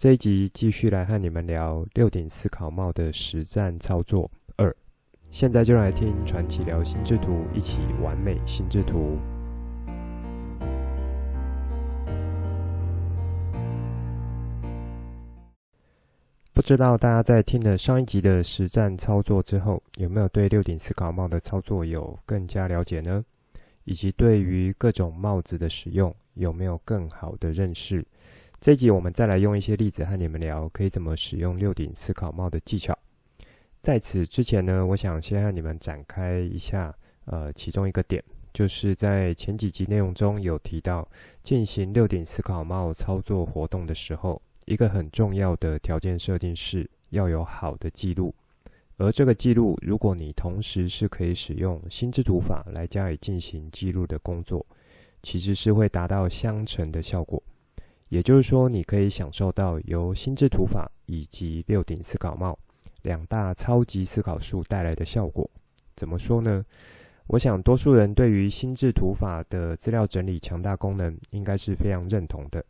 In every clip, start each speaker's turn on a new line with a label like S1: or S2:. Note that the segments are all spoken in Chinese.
S1: 这一集继续来和你们聊六顶思考帽的实战操作二。现在就来听传奇聊心智图，一起完美心智图。不知道大家在听了上一集的实战操作之后，有没有对六顶思考帽的操作有更加了解呢？以及对于各种帽子的使用，有没有更好的认识？这一集我们再来用一些例子和你们聊，可以怎么使用六顶思考帽的技巧。在此之前呢，我想先和你们展开一下，呃，其中一个点，就是在前几集内容中有提到，进行六顶思考帽操作活动的时候，一个很重要的条件设定是要有好的记录。而这个记录，如果你同时是可以使用心智图法来加以进行记录的工作，其实是会达到相乘的效果。也就是说，你可以享受到由心智图法以及六顶思考帽两大超级思考术带来的效果。怎么说呢？我想多数人对于心智图法的资料整理强大功能应该是非常认同的。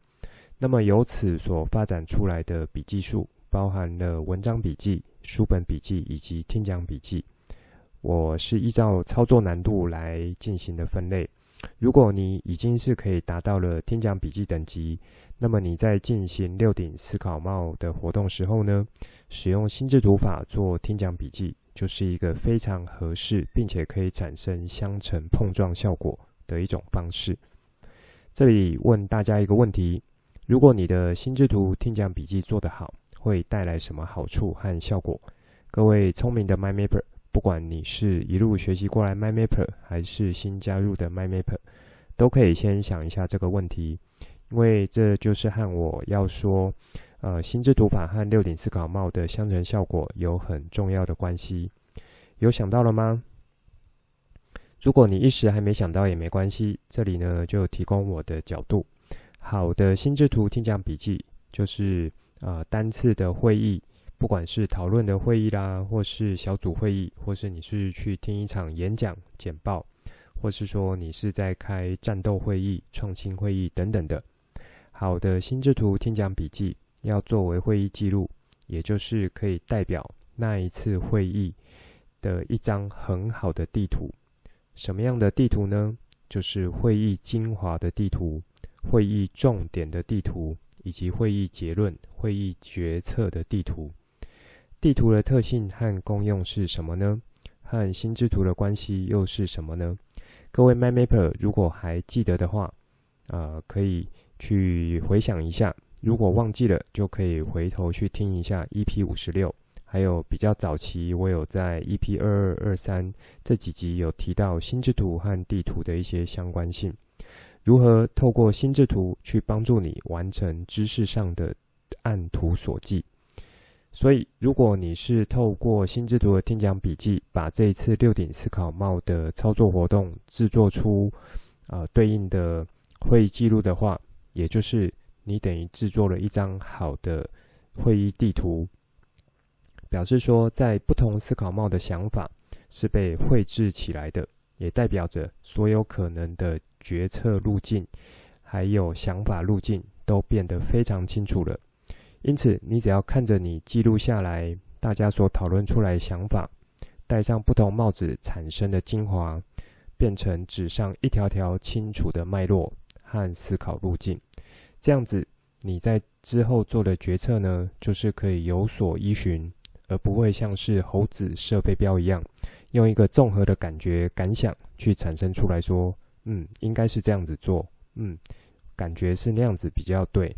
S1: 那么由此所发展出来的笔记术，包含了文章笔记、书本笔记以及听讲笔记。我是依照操作难度来进行的分类。如果你已经是可以达到了听讲笔记等级，那么你在进行六顶思考帽的活动时候呢，使用心智图法做听讲笔记，就是一个非常合适，并且可以产生相乘碰撞效果的一种方式。这里问大家一个问题：如果你的心智图听讲笔记做得好，会带来什么好处和效果？各位聪明的 MyMapper。不管你是一路学习过来 MyMapper，还是新加入的 MyMapper，都可以先想一下这个问题，因为这就是和我要说，呃，心智图法和六顶思考帽的相乘效果有很重要的关系。有想到了吗？如果你一时还没想到也没关系，这里呢就提供我的角度。好的心智图听讲笔记，就是呃单次的会议。不管是讨论的会议啦，或是小组会议，或是你是去听一场演讲简报，或是说你是在开战斗会议、创新会议等等的，好的心智图听讲笔记要作为会议记录，也就是可以代表那一次会议的一张很好的地图。什么样的地图呢？就是会议精华的地图、会议重点的地图，以及会议结论、会议决策的地图。地图的特性和功用是什么呢？和心智图的关系又是什么呢？各位 m y m a p e r 如果还记得的话，呃，可以去回想一下；如果忘记了，就可以回头去听一下 EP 五十六，还有比较早期我有在 EP 二二二三这几集有提到心智图和地图的一些相关性，如何透过心智图去帮助你完成知识上的按图索骥。所以，如果你是透过心智图的听讲笔记，把这一次六顶思考帽的操作活动制作出呃对应的会议记录的话，也就是你等于制作了一张好的会议地图，表示说在不同思考帽的想法是被绘制起来的，也代表着所有可能的决策路径还有想法路径都变得非常清楚了。因此，你只要看着你记录下来大家所讨论出来的想法，戴上不同帽子产生的精华，变成纸上一条条清楚的脉络和思考路径。这样子，你在之后做的决策呢，就是可以有所依循，而不会像是猴子射飞镖一样，用一个综合的感觉感想去产生出来说，嗯，应该是这样子做，嗯，感觉是那样子比较对。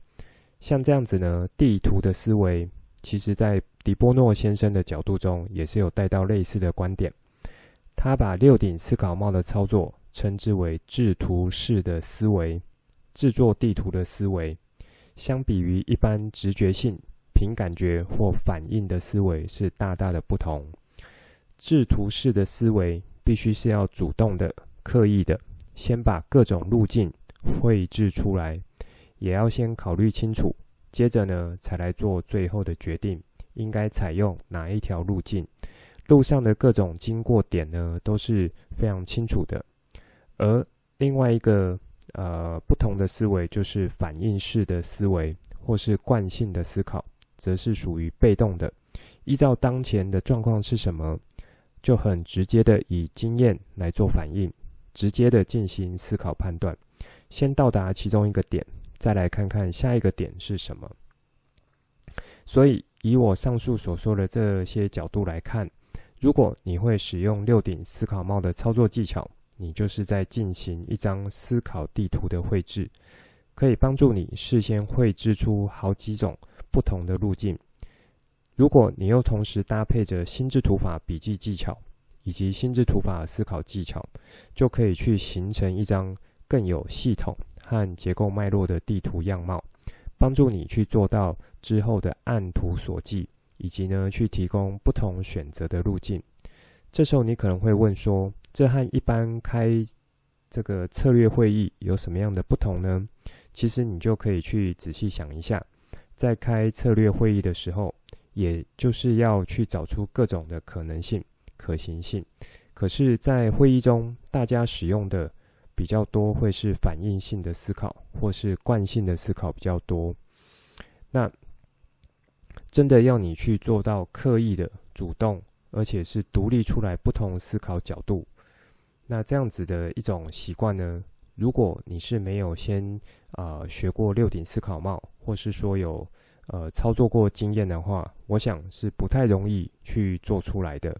S1: 像这样子呢，地图的思维，其实在迪波诺先生的角度中，也是有带到类似的观点。他把六顶思考帽的操作称之为制图式的思维，制作地图的思维。相比于一般直觉性、凭感觉或反应的思维是大大的不同。制图式的思维必须是要主动的、刻意的，先把各种路径绘制出来，也要先考虑清楚，接着呢，才来做最后的决定，应该采用哪一条路径。路上的各种经过点呢，都是非常清楚的。而另外一个呃不同的思维，就是反应式的思维，或是惯性的思考，则是属于被动的，依照当前的状况是什么，就很直接的以经验来做反应，直接的进行思考判断，先到达其中一个点，再来看看下一个点是什么。所以，以我上述所说的这些角度来看，如果你会使用六顶思考帽的操作技巧，你就是在进行一张思考地图的绘制，可以帮助你事先绘制出好几种不同的路径。如果你又同时搭配着心智图法笔记技巧以及心智图法思考技巧，就可以去形成一张更有系统和结构脉络的地图样貌，帮助你去做到之后的按图索骥，以及呢去提供不同选择的路径。这时候你可能会问说，这和一般开这个策略会议有什么样的不同呢？其实你就可以去仔细想一下，在开策略会议的时候，也就是要去找出各种的可能性、可行性。可是，在会议中，大家使用的比较多会是反应性的思考，或是惯性的思考比较多。那真的要你去做到刻意的主动，而且是独立出来不同思考角度。那这样子的一种习惯呢，如果你是没有先呃学过六顶思考帽，或是说有呃操作过经验的话，我想是不太容易去做出来的。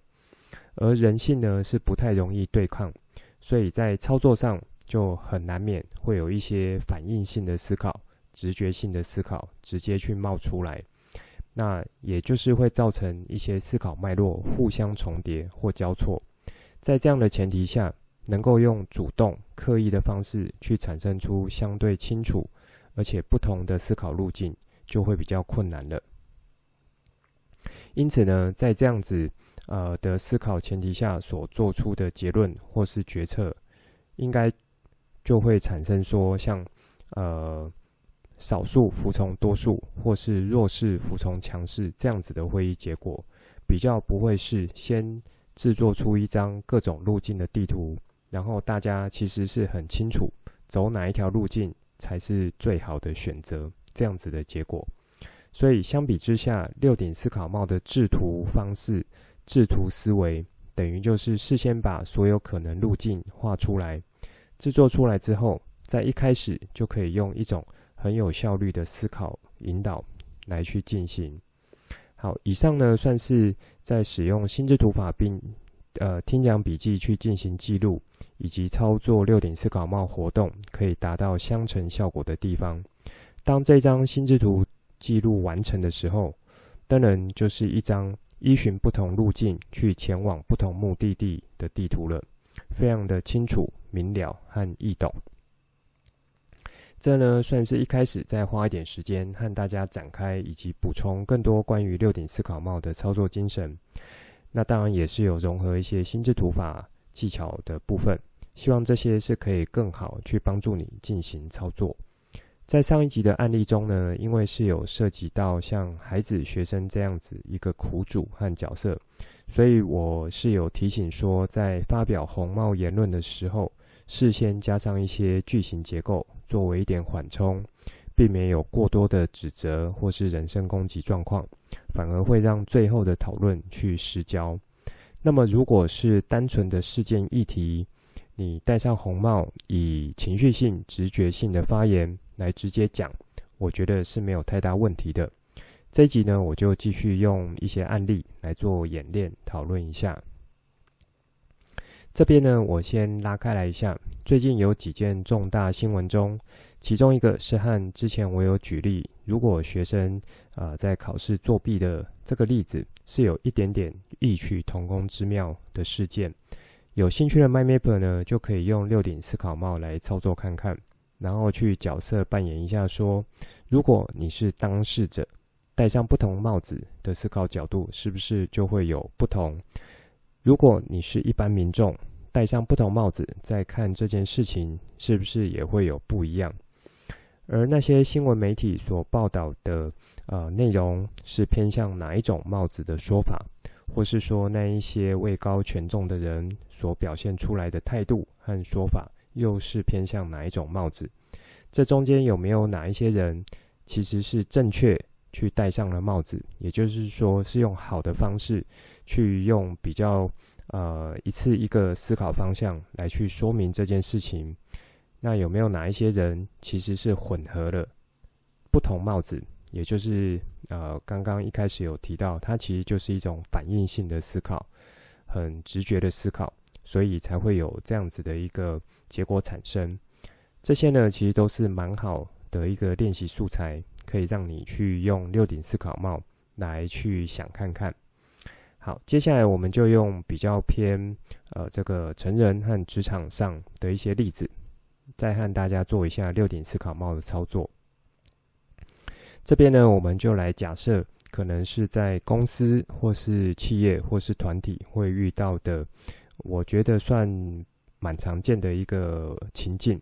S1: 而人性呢是不太容易对抗，所以在操作上就很难免会有一些反应性的思考、直觉性的思考直接去冒出来。那也就是会造成一些思考脉络互相重叠或交错。在这样的前提下，能够用主动、刻意的方式去产生出相对清楚而且不同的思考路径，就会比较困难了。因此呢，在这样子呃的思考前提下所做出的结论或是决策，应该就会产生说像呃少数服从多数，或是弱势服从强势这样子的会议结果，比较不会是先。制作出一张各种路径的地图，然后大家其实是很清楚走哪一条路径才是最好的选择，这样子的结果。所以相比之下，六顶思考帽的制图方式、制图思维，等于就是事先把所有可能路径画出来，制作出来之后，在一开始就可以用一种很有效率的思考引导来去进行。好，以上呢算是在使用心智图法并呃听讲笔记去进行记录，以及操作六顶思考帽活动可以达到相乘效果的地方。当这张心智图记录完成的时候，当然就是一张依循不同路径去前往不同目的地的地图了，非常的清楚明了和易懂。这呢，算是一开始再花一点时间和大家展开，以及补充更多关于六顶思考帽的操作精神。那当然也是有融合一些心智图法技巧的部分，希望这些是可以更好去帮助你进行操作。在上一集的案例中呢，因为是有涉及到像孩子、学生这样子一个苦主和角色，所以我是有提醒说，在发表红帽言论的时候，事先加上一些句型结构。作为一点缓冲，避免有过多的指责或是人身攻击状况，反而会让最后的讨论去失焦。那么，如果是单纯的事件议题，你戴上红帽，以情绪性、直觉性的发言来直接讲，我觉得是没有太大问题的。这一集呢，我就继续用一些案例来做演练，讨论一下。这边呢，我先拉开来一下。最近有几件重大新闻中，其中一个是和之前我有举例，如果学生啊、在考试作弊的这个例子是有一点点异曲同工之妙的事件。有兴趣的 my map 呢，就可以用六顶思考帽来操作看看，然后去角色扮演一下说，说如果你是当事者，戴上不同帽子的思考角度，是不是就会有不同？如果你是一般民众，戴上不同帽子，再看这件事情，是不是也会有不一样？而那些新闻媒体所报道的呃内容，是偏向哪一种帽子的说法，或是说那一些位高权重的人所表现出来的态度和说法，又是偏向哪一种帽子？这中间有没有哪一些人其实是正确去戴上了帽子？也就是说，是用好的方式去用比较呃一次一个思考方向来去说明这件事情。那有没有哪一些人其实是混合了不同帽子？也就是呃刚刚一开始有提到，它其实就是一种反应性的思考，很直觉的思考，所以才会有这样子的一个结果产生。这些呢，其实都是蛮好的一个练习素材，可以让你去用六顶思考帽来去想看看。好，接下来我们就用比较偏呃这个成人和职场上的一些例子，再和大家做一下六顶思考帽的操作。这边呢，我们就来假设，可能是在公司或是企业或是团体会遇到的，我觉得算蛮常见的一个情境。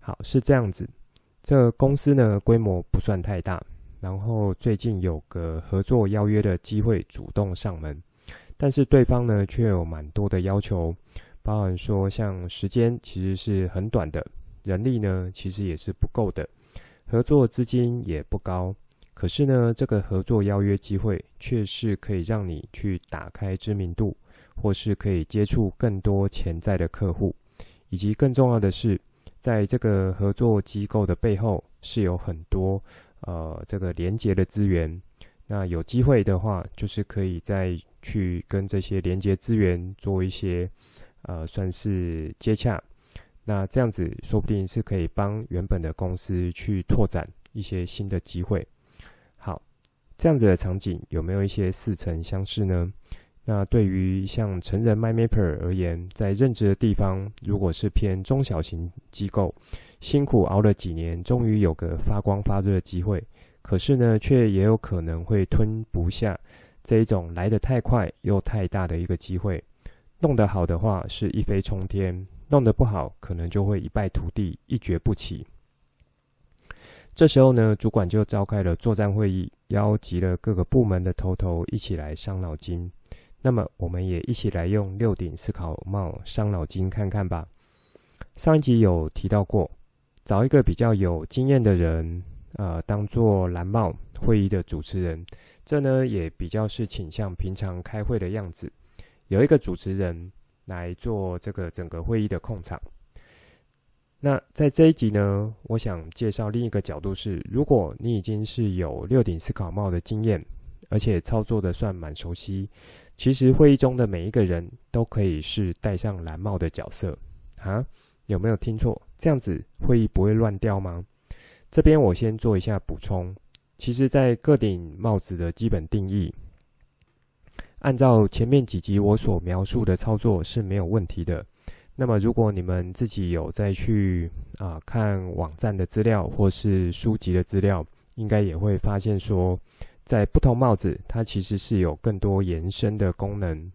S1: 好，是这样子。这公司呢，规模不算太大，然后最近有个合作邀约的机会主动上门，但是对方呢却有蛮多的要求，包含说像时间其实是很短的，人力呢其实也是不够的，合作资金也不高。可是呢，这个合作邀约机会却是可以让你去打开知名度，或是可以接触更多潜在的客户，以及更重要的是。在这个合作机构的背后是有很多呃这个连接的资源，那有机会的话，就是可以再去跟这些连接资源做一些呃算是接洽，那这样子说不定是可以帮原本的公司去拓展一些新的机会。好，这样子的场景有没有一些似曾相识呢？那对于像成人 MyMapper 而言，在任职的地方，如果是偏中小型机构，辛苦熬了几年，终于有个发光发热的机会，可是呢，却也有可能会吞不下这一种来得太快又太大的一个机会。弄得好的话是一飞冲天，弄得不好可能就会一败涂地，一蹶不起。这时候呢，主管就召开了作战会议，邀集了各个部门的头头一起来伤脑筋。那么，我们也一起来用六顶思考帽伤脑筋看看吧。上一集有提到过，找一个比较有经验的人，呃，当做蓝帽会议的主持人。这呢，也比较是倾向平常开会的样子，有一个主持人来做这个整个会议的控场。那在这一集呢，我想介绍另一个角度是，如果你已经是有六顶思考帽的经验。而且操作的算蛮熟悉，其实会议中的每一个人都可以是戴上蓝帽的角色啊？有没有听错？这样子会议不会乱掉吗？这边我先做一下补充。其实，在各顶帽子的基本定义，按照前面几集我所描述的操作是没有问题的。那么，如果你们自己有再去啊看网站的资料或是书籍的资料，应该也会发现说。在不同帽子，它其实是有更多延伸的功能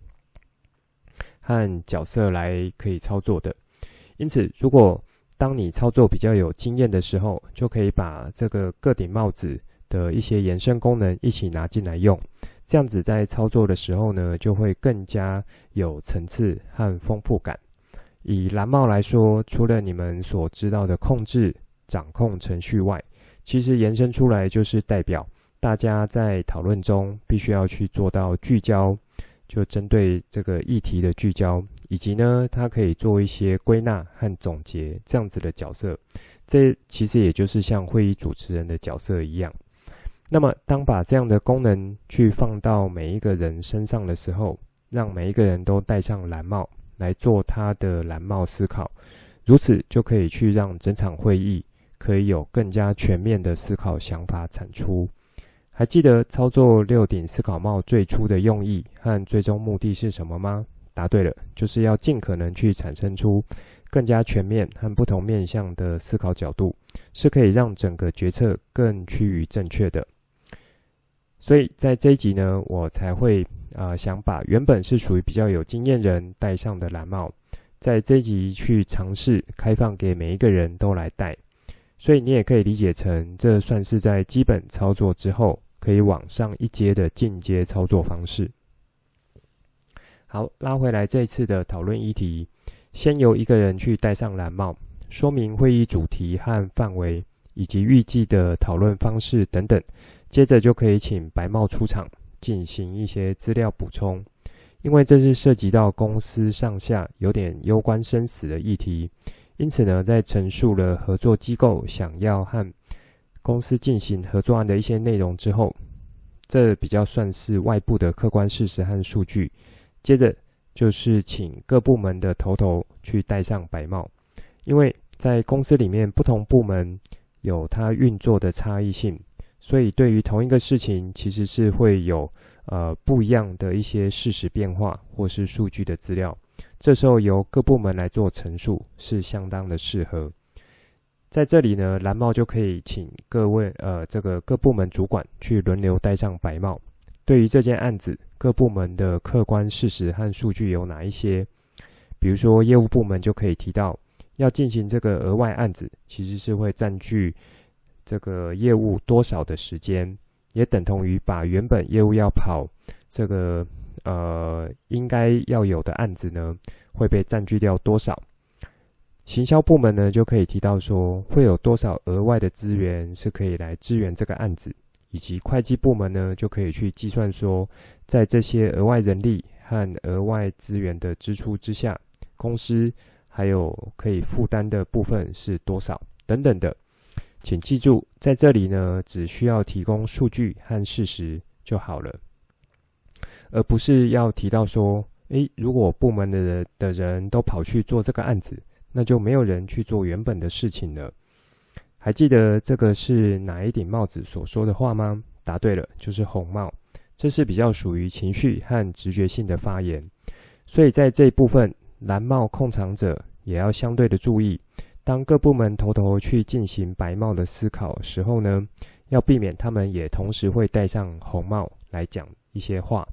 S1: 和角色来可以操作的。因此，如果当你操作比较有经验的时候，就可以把这个各顶帽子的一些延伸功能一起拿进来用。这样子在操作的时候呢，就会更加有层次和丰富感。以蓝帽来说，除了你们所知道的控制、掌控程序外，其实延伸出来就是代表。大家在讨论中必须要去做到聚焦，就针对这个议题的聚焦，以及呢，它可以做一些归纳和总结这样子的角色。这其实也就是像会议主持人的角色一样。那么，当把这样的功能去放到每一个人身上的时候，让每一个人都戴上蓝帽来做他的蓝帽思考，如此就可以去让整场会议可以有更加全面的思考想法产出。还记得操作六顶思考帽最初的用意和最终目的是什么吗？答对了，就是要尽可能去产生出更加全面和不同面向的思考角度，是可以让整个决策更趋于正确的。所以在这一集呢，我才会啊、想把原本是属于比较有经验人戴上的蓝帽，在这一集去尝试开放给每一个人都来戴。所以你也可以理解成，这算是在基本操作之后，可以往上一阶的进阶操作方式。好，拉回来这一次的讨论议题，先由一个人去戴上蓝帽，说明会议主题和范围，以及预计的讨论方式等等。接着就可以请白帽出场，进行一些资料补充，因为这是涉及到公司上下有点攸关生死的议题。因此呢，在陈述了合作机构想要和公司进行合作案的一些内容之后，这比较算是外部的客观事实和数据。接着就是请各部门的头头去戴上白帽，因为在公司里面不同部门有它运作的差异性，所以对于同一个事情，其实是会有呃不一样的一些事实变化或是数据的资料。这时候由各部门来做陈述是相当的适合。在这里呢，蓝帽就可以请各位呃这个各部门主管去轮流戴上白帽。对于这件案子，各部门的客观事实和数据有哪一些？比如说业务部门就可以提到，要进行这个额外案子，其实是会占据这个业务多少的时间，也等同于把原本业务要跑这个。呃，应该要有的案子呢，会被占据掉多少？行销部门呢，就可以提到说，会有多少额外的资源是可以来支援这个案子，以及会计部门呢，就可以去计算说，在这些额外人力和额外资源的支出之下，公司还有可以负担的部分是多少等等的。请记住，在这里呢，只需要提供数据和事实就好了。而不是要提到说，诶，如果部门的人的人都跑去做这个案子，那就没有人去做原本的事情了。还记得这个是哪一顶帽子所说的话吗？答对了，就是红帽。这是比较属于情绪和直觉性的发言，所以在这一部分，蓝帽控场者也要相对的注意。当各部门头头去进行白帽的思考时候呢，要避免他们也同时会戴上红帽来讲一些话。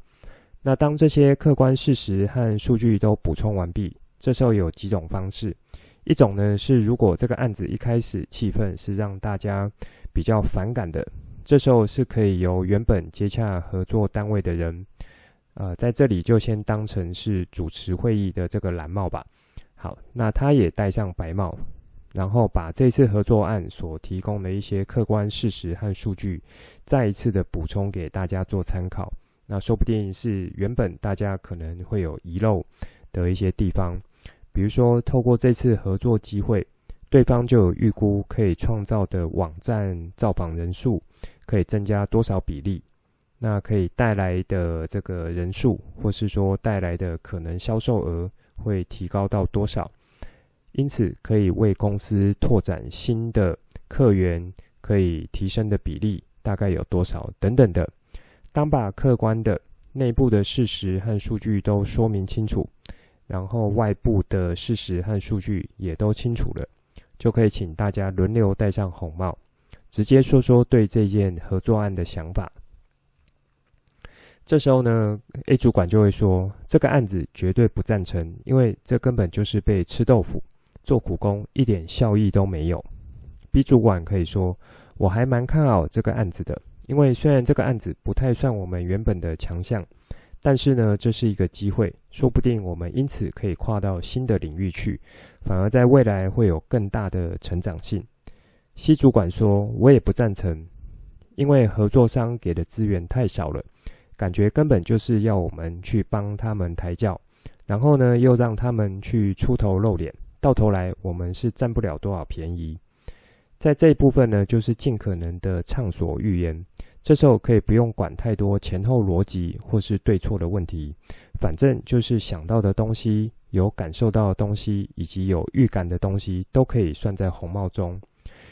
S1: 那当这些客观事实和数据都补充完毕，这时候有几种方式。一种呢是，如果这个案子一开始气氛是让大家比较反感的，这时候是可以由原本接洽合作单位的人，呃，在这里就先当成是主持会议的这个蓝帽吧。好，那他也戴上白帽，然后把这次合作案所提供的一些客观事实和数据，再一次的补充给大家做参考。那说不定是原本大家可能会有遗漏的一些地方，比如说透过这次合作机会，对方就有预估可以创造的网站造访人数可以增加多少比例，那可以带来的这个人数，或是说带来的可能销售额会提高到多少，因此可以为公司拓展新的客源可以提升的比例大概有多少等等的。当把客观的内部的事实和数据都说明清楚，然后外部的事实和数据也都清楚了，就可以请大家轮流戴上红帽，直接说说对这件合作案的想法。这时候呢，A 主管就会说：“这个案子绝对不赞成，因为这根本就是被吃豆腐、做苦工，一点效益都没有。”B 主管可以说：“我还蛮看好这个案子的。”因为虽然这个案子不太算我们原本的强项，但是呢，这是一个机会，说不定我们因此可以跨到新的领域去，反而在未来会有更大的成长性。C 主管说：“我也不赞成，因为合作商给的资源太少了，感觉根本就是要我们去帮他们抬轿，然后呢，又让他们去出头露脸，到头来我们是占不了多少便宜。”在这一部分呢，就是尽可能的畅所欲言。这时候可以不用管太多前后逻辑或是对错的问题，反正就是想到的东西、有感受到的东西以及有预感的东西，都可以算在红帽中。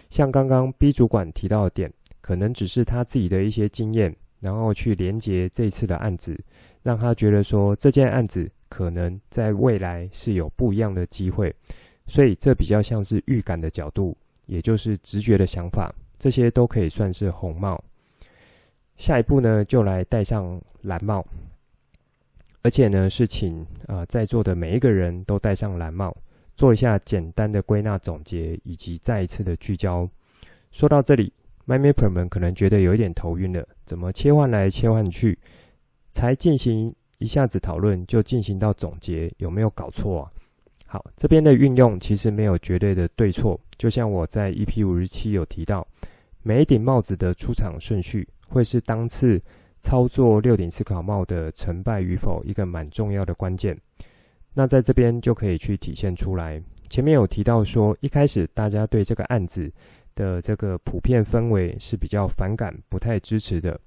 S1: 像刚刚 B 主管提到的点，可能只是他自己的一些经验，然后去连接这次的案子，让他觉得说这件案子可能在未来是有不一样的机会，所以这比较像是预感的角度。也就是直觉的想法，这些都可以算是红帽。下一步呢，就来戴上蓝帽，而且呢，是请啊、呃、在座的每一个人都戴上蓝帽，做一下简单的归纳总结，以及再一次的聚焦。说到这里，MyMapper 们可能觉得有一点头晕了，怎么切换来切换去，才进行一下子讨论就进行到总结，有没有搞错啊？好，这边的运用其实没有绝对的对错，就像我在 EP 五十七有提到，每一顶帽子的出场顺序。会是当次操作六顶思考帽的成败与否一个蛮重要的关键。那在这边就可以去体现出来。前面有提到说，一开始大家对这个案子的这个普遍氛围是比较反感、不太支持的。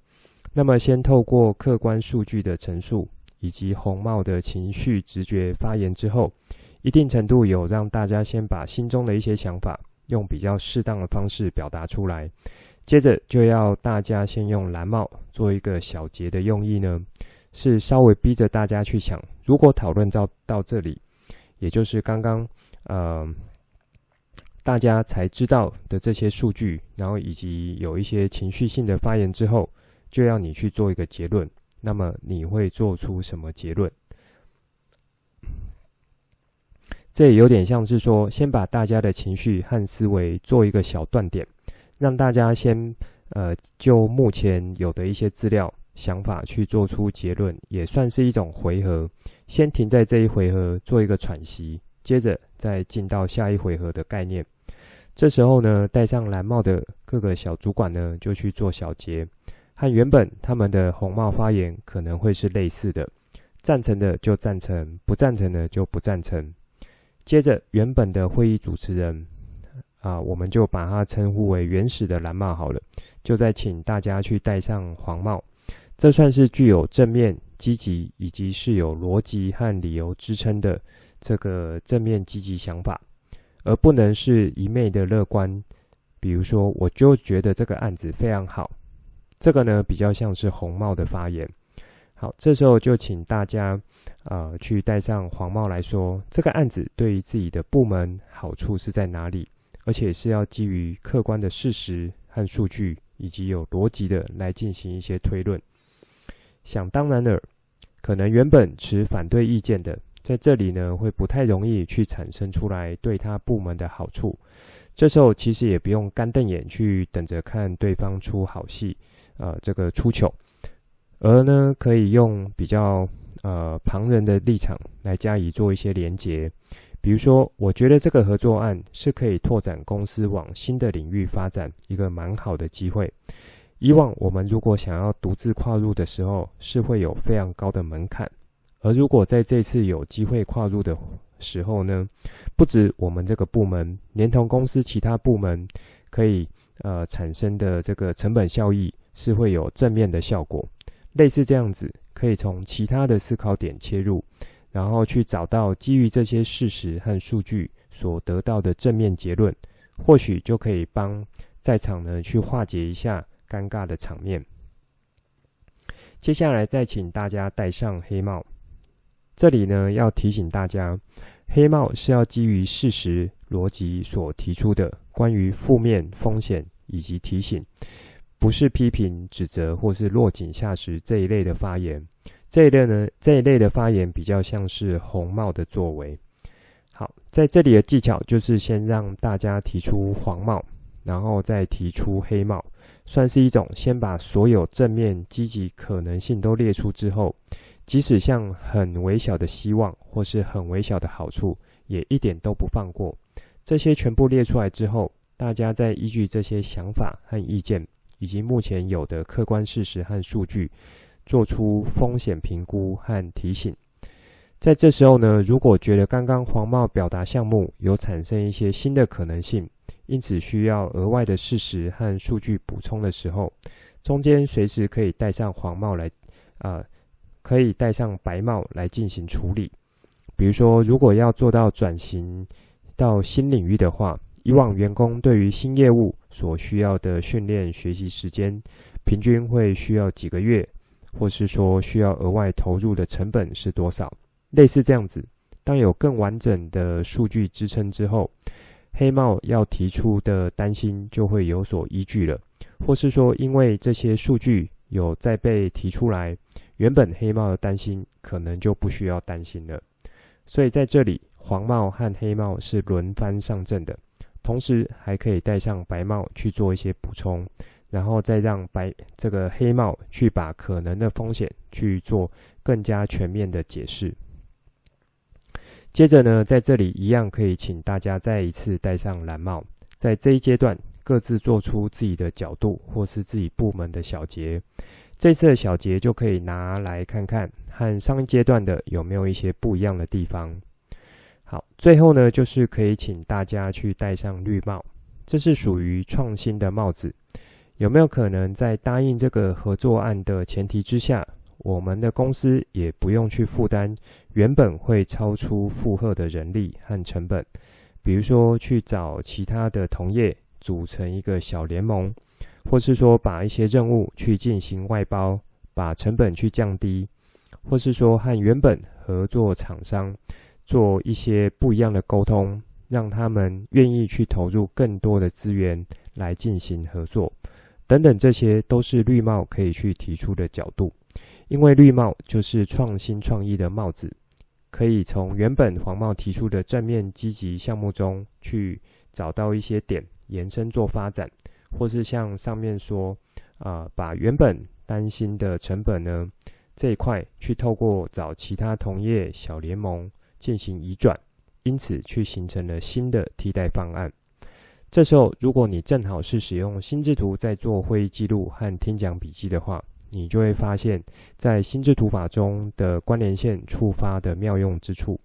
S1: 那么，先透过客观数据的陈述，以及红帽的情绪直觉发言之后，一定程度有让大家先把心中的一些想法，用比较适当的方式表达出来。接着就要大家先用蓝帽做一个小结的用意呢，是稍微逼着大家去想，如果讨论到到这里，也就是刚刚呃大家才知道的这些数据，然后以及有一些情绪性的发言之后，就要你去做一个结论。那么你会做出什么结论？这有点像是说，先把大家的情绪和思维做一个小断点。让大家先呃就目前有的一些资料想法去做出结论，也算是一种回合。先停在这一回合做一个喘息，接着再进到下一回合的概念。这时候呢，戴上蓝帽的各个小主管呢就去做小结，和原本他们的红帽发言可能会是类似的。赞成的就赞成，不赞成的就不赞成。接着原本的会议主持人。啊，我们就把它称呼为原始的蓝帽好了。就再请大家去戴上黄帽，这算是具有正面、积极以及是有逻辑和理由支撑的这个正面积极想法，而不能是一昧的乐观。比如说，我就觉得这个案子非常好，这个呢比较像是红帽的发言。好，这时候就请大家呃去戴上黄帽来说，这个案子对于自己的部门好处是在哪里？而且是要基于客观的事实和数据，以及有逻辑的来进行一些推论。想当然的，可能原本持反对意见的，在这里呢会不太容易去产生出来对他部门的好处。这时候其实也不用干瞪眼去等着看对方出好戏，呃，这个出糗，而呢可以用比较呃旁人的立场来加以做一些连结。比如说，我觉得这个合作案是可以拓展公司往新的领域发展一个蛮好的机会。以往我们如果想要独自跨入的时候，是会有非常高的门槛。而如果在这次有机会跨入的时候呢，不止我们这个部门，连同公司其他部门可以呃产生的这个成本效益是会有正面的效果。类似这样子，可以从其他的思考点切入。然后去找到基于这些事实和数据所得到的正面结论，或许就可以帮在场呢去化解一下尴尬的场面。接下来再请大家戴上黑帽。这里呢要提醒大家，黑帽是要基于事实逻辑所提出的关于负面风险以及提醒，不是批评指责或是落井下石这一类的发言。这一类呢，这一类的发言比较像是红帽的作为。好，在这里的技巧就是先让大家提出黄帽，然后再提出黑帽，算是一种先把所有正面积极可能性都列出之后，即使像很微小的希望或是很微小的好处，也一点都不放过。这些全部列出来之后，大家再依据这些想法和意见，以及目前有的客观事实和数据。做出风险评估和提醒，在这时候呢，如果觉得刚刚黄帽表达项目有产生一些新的可能性，因此需要额外的事实和数据补充的时候，中间随时可以戴上黄帽来，啊、可以戴上白帽来进行处理。比如说，如果要做到转型到新领域的话，以往员工对于新业务所需要的训练学习时间，平均会需要几个月。或是说需要额外投入的成本是多少？类似这样子，当有更完整的数据支撑之后，黑帽要提出的担心就会有所依据了。或是说，因为这些数据有再被提出来，原本黑帽的担心可能就不需要担心了。所以在这里，黄帽和黑帽是轮番上阵的，同时还可以戴上白帽去做一些补充，然后再让白这个黑帽去把可能的风险去做更加全面的解释。接着呢，在这里一样可以请大家再一次戴上蓝帽，在这一阶段各自做出自己的角度或是自己部门的小结。这次的小结就可以拿来看看，和上一阶段的有没有一些不一样的地方。好，最后呢，就是可以请大家去戴上绿帽，这是属于创新的帽子。有没有可能在答应这个合作案的前提之下，我们的公司也不用去负担原本会超出负荷的人力和成本，比如说去找其他的同业组成一个小联盟。或是说把一些任务去进行外包，把成本去降低，或是说和原本合作厂商做一些不一样的沟通，让他们愿意去投入更多的资源来进行合作，等等，这些都是绿帽可以去提出的角度。因为绿帽就是创新创意的帽子，可以从原本黄帽提出的正面积极项目中去找到一些点，延伸做发展。或是像上面说，啊、把原本担心的成本呢这一块，去透过找其他同业小联盟进行移转，因此去形成了新的替代方案。这时候，如果你正好是使用心智图在做会议记录和听讲笔记的话，你就会发现，在心智图法中的关联线触发的妙用之处。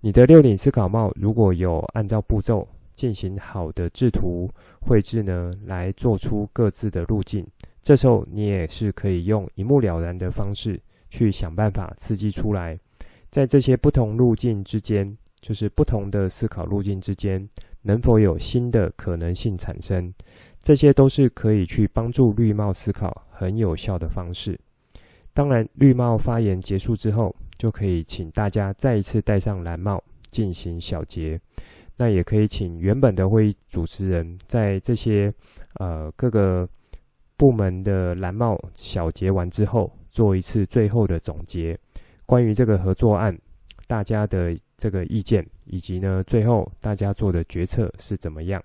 S1: 你的六顶思考帽如果有按照步骤。进行好的制图绘制呢，来做出各自的路径。这时候你也是可以用一目了然的方式去想办法刺激出来，在这些不同路径之间，就是不同的思考路径之间，能否有新的可能性产生？这些都是可以去帮助绿帽思考很有效的方式。当然，绿帽发言结束之后，就可以请大家再一次戴上蓝帽进行小结。那也可以请原本的会议主持人，在这些呃各个部门的蓝帽小结完之后，做一次最后的总结，关于这个合作案大家的这个意见，以及呢最后大家做的决策是怎么样。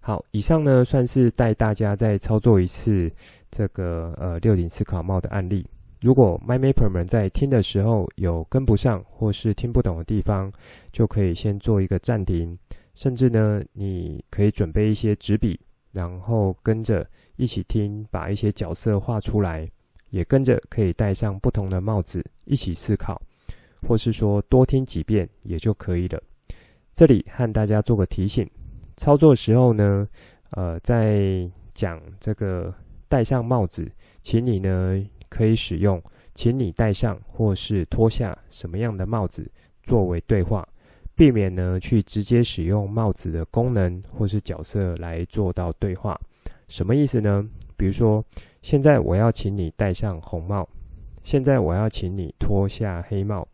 S1: 好，以上呢算是带大家再操作一次这个呃六顶思考帽的案例。如果 MyMapper 们在听的时候有跟不上或是听不懂的地方，就可以先做一个暂停，甚至呢，你可以准备一些纸笔，然后跟着一起听，把一些角色画出来，也跟着可以戴上不同的帽子一起思考，或是说多听几遍也就可以了。这里和大家做个提醒，操作时候呢，呃，在讲这个戴上帽子，请你呢。可以使用，请你戴上或是脱下什么样的帽子作为对话，避免呢去直接使用帽子的功能或是角色来做到对话。什么意思呢？比如说，现在我要请你戴上红帽，现在我要请你脱下黑帽。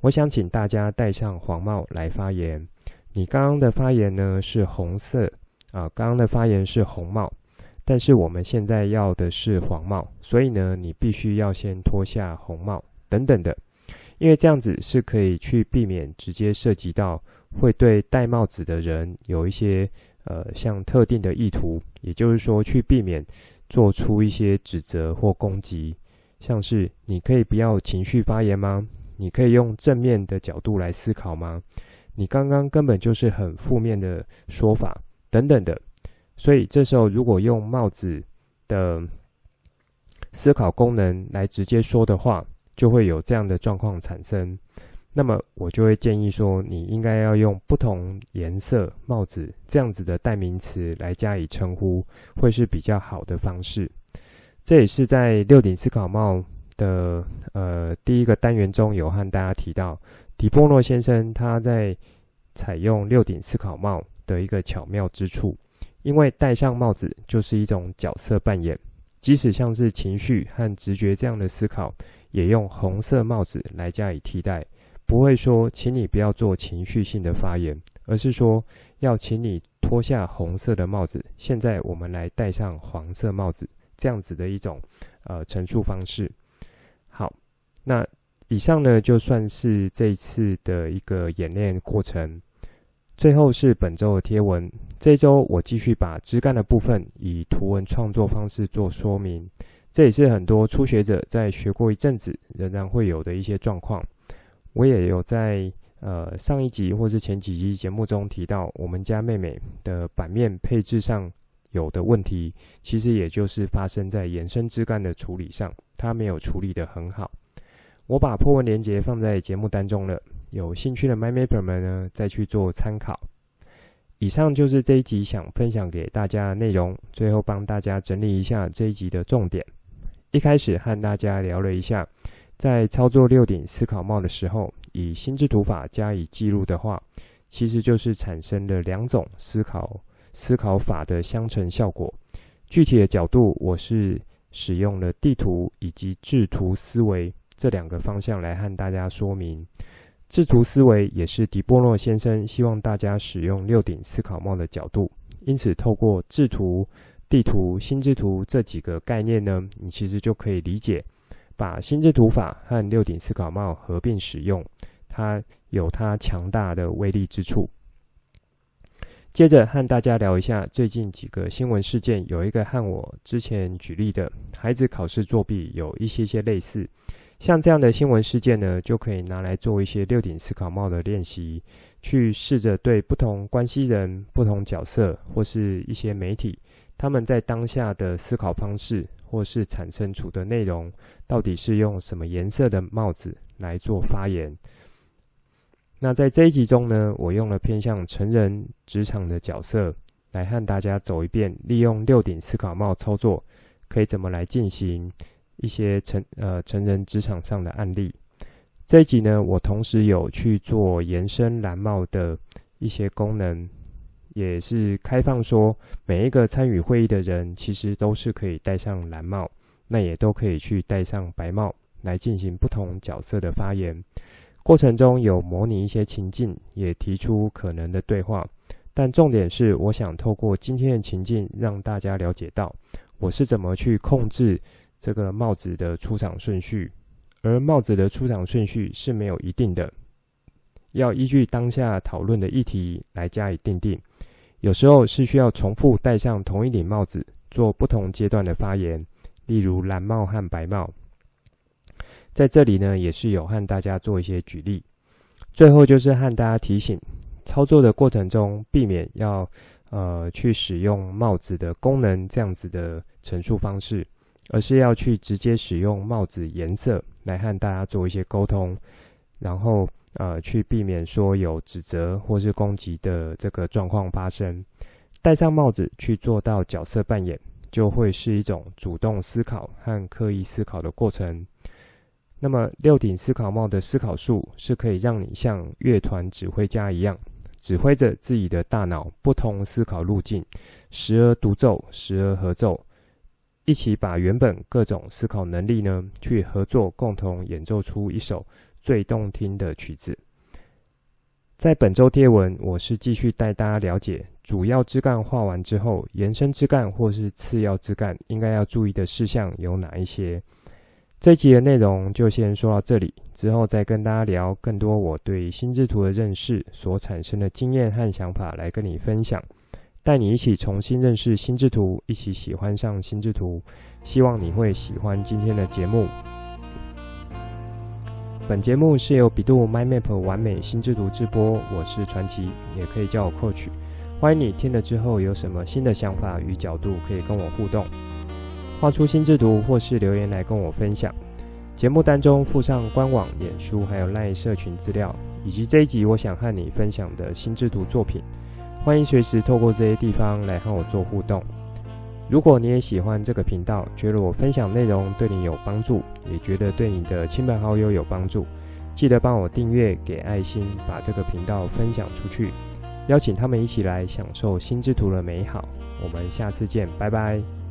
S1: 我想请大家戴上黄帽来发言。你刚刚的发言呢是红色啊，刚刚的发言是红帽。但是我们现在要的是黄帽，所以呢，你必须要先脱下红帽等等的，因为这样子是可以去避免直接涉及到会对戴帽子的人有一些呃像特定的意图，也就是说去避免做出一些指责或攻击，像是你可以不要情绪发言吗？你可以用正面的角度来思考吗？你刚刚根本就是很负面的说法等等的。所以这时候，如果用帽子的思考功能来直接说的话，就会有这样的状况产生。那么，我就会建议说，你应该要用不同颜色帽子这样子的代名词来加以称呼，会是比较好的方式。这也是在六顶思考帽的呃第一个单元中有和大家提到，迪波诺先生他在采用六顶思考帽的一个巧妙之处。因为戴上帽子就是一种角色扮演，即使像是情绪和直觉这样的思考，也用红色帽子来加以替代，不会说请你不要做情绪性的发言，而是说要请你脱下红色的帽子，现在我们来戴上黄色帽子，这样子的一种呃陈述方式。好，那以上呢就算是这一次的一个演练过程。最后是本周的贴文，这周我继续把枝干的部分以图文创作方式做说明，这也是很多初学者在学过一阵子仍然会有的一些状况。我也有在呃上一集或是前几集节目中提到，我们家妹妹的版面配置上有的问题，其实也就是发生在延伸枝干的处理上，她没有处理得很好。我把 po 文连结放在节目当中了。有兴趣的 MyMapper 们呢，再去做参考。以上就是这一集想分享给大家的内容。最后帮大家整理一下这一集的重点。一开始和大家聊了一下，在操作六顶思考帽的时候，以心智图法加以记录的话，其实就是产生了两种思考思考法的相乘效果。具体的角度，我是使用了地图以及制图思维这两个方向来和大家说明。制图思维也是迪波诺先生希望大家使用六顶思考帽的角度，因此透过制图、地图、心智图这几个概念呢，你其实就可以理解，把心智图法和六顶思考帽合并使用，它有它强大的威力之处。接着和大家聊一下最近几个新闻事件，有一个和我之前举例的孩子考试作弊有一些些类似。像这样的新闻事件呢，就可以拿来做一些六顶思考帽的练习，去试着对不同关系人、不同角色或是一些媒体，他们在当下的思考方式或是产生出的内容，到底是用什么颜色的帽子来做发言。那在这一集中呢，我用了偏向成人职场的角色来和大家走一遍，利用六顶思考帽操作可以怎么来进行。一些成呃成人职场上的案例，这一集呢，我同时有去做延伸蓝帽的一些功能，也是开放说每一个参与会议的人，其实都是可以戴上蓝帽，那也都可以去戴上白帽来进行不同角色的发言。过程中有模拟一些情境，也提出可能的对话，但重点是，我想透过今天的情境，让大家了解到我是怎么去控制。这个帽子的出场顺序，而帽子的出场顺序是没有一定的，要依据当下讨论的议题来加以定定。有时候是需要重复戴上同一顶帽子，做不同阶段的发言，例如蓝帽和白帽。在这里呢，也是有和大家做一些举例。最后就是和大家提醒，操作的过程中，避免要呃去使用帽子的功能这样子的陈述方式。而是要去直接使用帽子颜色来和大家做一些沟通，然后呃去避免说有指责或是攻击的这个状况发生。戴上帽子去做到角色扮演，就会是一种主动思考和刻意思考的过程。那么六顶思考帽的思考术是可以让你像乐团指挥家一样，指挥着自己的大脑不同思考路径，时而独奏，时而合奏。一起把原本各种思考能力呢，去合作，共同演奏出一首最动听的曲子。在本周贴文，我是继续带大家了解主要枝干画完之后，延伸枝干或是次要枝干应该要注意的事项有哪一些。这集的内容就先说到这里，之后再跟大家聊更多我对心智图的认识所产生的经验和想法来跟你分享。带你一起重新认识心智图，一起喜欢上心智图。希望你会喜欢今天的节目。本节目是由比度 MyMap 完美心智图制播，我是传奇，也可以叫我 Coach。欢迎你听了之后有什么新的想法与角度，可以跟我互动，画出心智图或是留言来跟我分享。节目当中附上官网、脸书还有赖社群资料，以及这一集我想和你分享的心智图作品。欢迎随时透过这些地方来和我做互动。如果你也喜欢这个频道，觉得我分享内容对你有帮助，也觉得对你的亲朋好友有帮助，记得帮我订阅、给爱心，把这个频道分享出去，邀请他们一起来享受心智图的美好。我们下次见，拜拜。